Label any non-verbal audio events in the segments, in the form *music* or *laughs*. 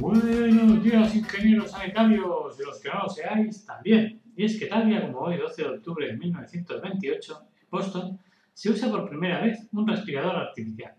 Buenos días, ingenieros sanitarios, de los que no lo seáis también. Y es que tal día como hoy, 12 de octubre de 1928, en Boston, se usa por primera vez un respirador artificial.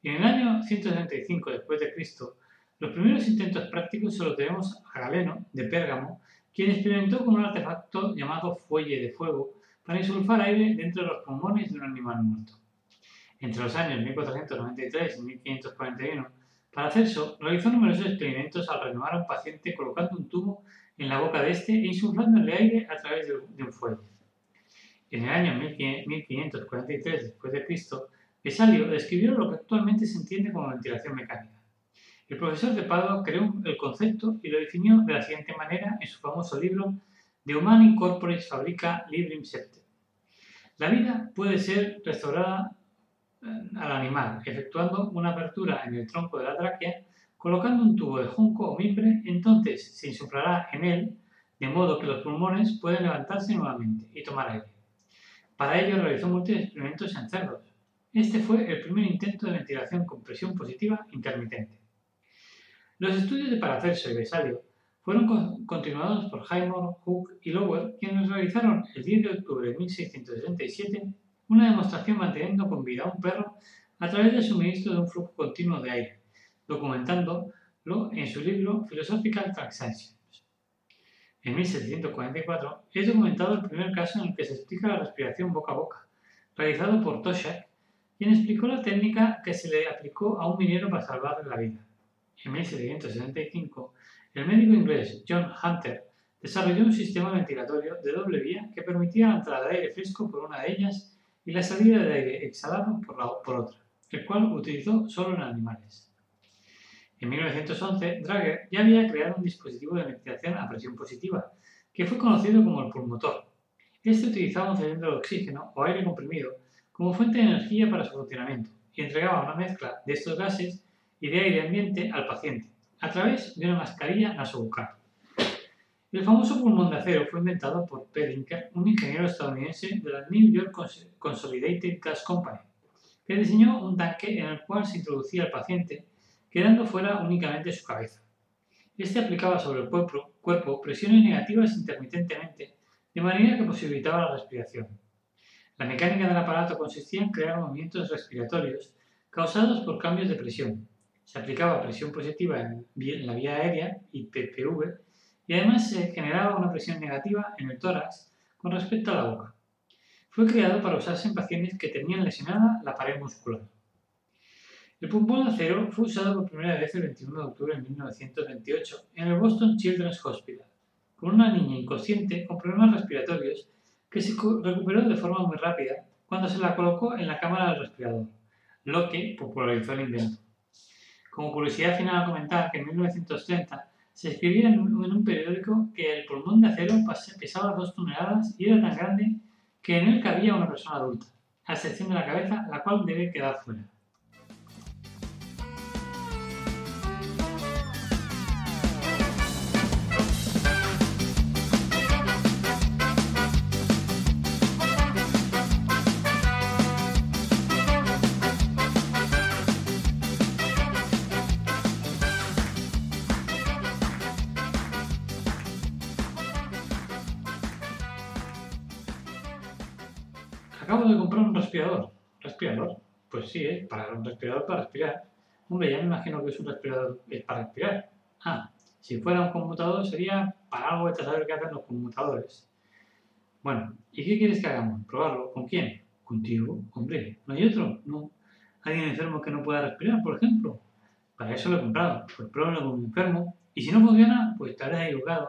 Y en el año 165 después de Cristo, los primeros intentos prácticos se los debemos a Galeno, de Pérgamo, quien experimentó con un artefacto llamado fuelle de fuego para insulfar aire dentro de los pulmones de un animal muerto. Entre los años 1493 y 1541, para hacer eso, realizó numerosos experimentos al renovar a un paciente colocando un tubo en la boca de este e insuflándole aire a través de un fuego. En el año 1543 después de Cristo, Vesalio describió lo que actualmente se entiende como ventilación mecánica. El profesor de Padua creó el concepto y lo definió de la siguiente manera en su famoso libro De Humani Corporis Fabrica Librim Septem. La vida puede ser restaurada al animal, efectuando una apertura en el tronco de la tráquea, colocando un tubo de junco o mimbre, entonces se insuflará en él, de modo que los pulmones pueden levantarse nuevamente y tomar aire. Para ello realizó múltiples experimentos en cerdos. Este fue el primer intento de ventilación con presión positiva intermitente. Los estudios de Paracelso y Vesalio fueron continuados por Highmore, Hooke y Lower, quienes realizaron el 10 de octubre de 1667 una demostración manteniendo con vida a un perro a través del suministro de un flujo continuo de aire, documentándolo en su libro Philosophical Transactions. En 1744 es documentado el primer caso en el que se explica la respiración boca a boca, realizado por Toshak, quien explicó la técnica que se le aplicó a un minero para salvarle la vida. En 1775, el médico inglés John Hunter desarrolló un sistema ventilatorio de doble vía que permitía la entrada de aire fresco por una de ellas y la salida de aire exhalado por, la, por otra, el cual utilizó solo en animales. En 1911, Drager ya había creado un dispositivo de ventilación a presión positiva, que fue conocido como el pulmotor. Este utilizaba un cilindro de oxígeno o aire comprimido como fuente de energía para su funcionamiento y entregaba una mezcla de estos gases y de aire ambiente al paciente a través de una mascarilla nasobucal. El famoso pulmón de acero fue inventado por Pedinker, un ingeniero estadounidense de la New York Consolidated Gas Company, que diseñó un tanque en el cual se introducía el paciente, quedando fuera únicamente su cabeza. Este aplicaba sobre el cuerpo presiones negativas intermitentemente, de manera que posibilitaba la respiración. La mecánica del aparato consistía en crear movimientos respiratorios causados por cambios de presión. Se aplicaba presión positiva en la vía aérea, y PPV, y además se generaba una presión negativa en el tórax con respecto a la boca. Fue creado para usarse en pacientes que tenían lesionada la pared muscular. El pulmón de acero fue usado por primera vez el 21 de octubre de 1928 en el Boston Children's Hospital, con una niña inconsciente con problemas respiratorios que se recuperó de forma muy rápida cuando se la colocó en la cámara del respirador, lo que popularizó el invento. Como curiosidad final a comentar que en 1930 se escribía en un, periódico que el pulmón de acero pesaba dos toneladas y era tan grande que en él cabía una persona adulta, a excepción de la cabeza, la cual debe quedar fuera. Acabo de comprar un respirador. ¿Respirador? Pues sí, es para un respirador para respirar. Hombre, ya me imagino que es un respirador es para respirar. Ah, si fuera un conmutador sería para algo de saber qué hacen los conmutadores. Bueno, ¿y qué quieres que hagamos? ¿Probarlo? ¿Con quién? Contigo, hombre. ¿No hay otro? No. ¿Alguien enfermo que no pueda respirar, por ejemplo? Para eso lo he comprado. Pues pruébalo con un enfermo. Y si no funciona, pues estarás equivocado.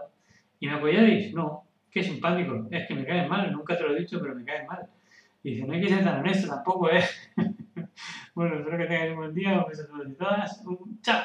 ¿Y me apoyaréis? No. Qué simpático. Es que me caes mal. Nunca te lo he dicho, pero me caes mal. Y dice, no hay que ser tan honesto tampoco, ¿eh? *laughs* bueno, espero que tengáis un buen día, un beso a todos y todas. Un chao.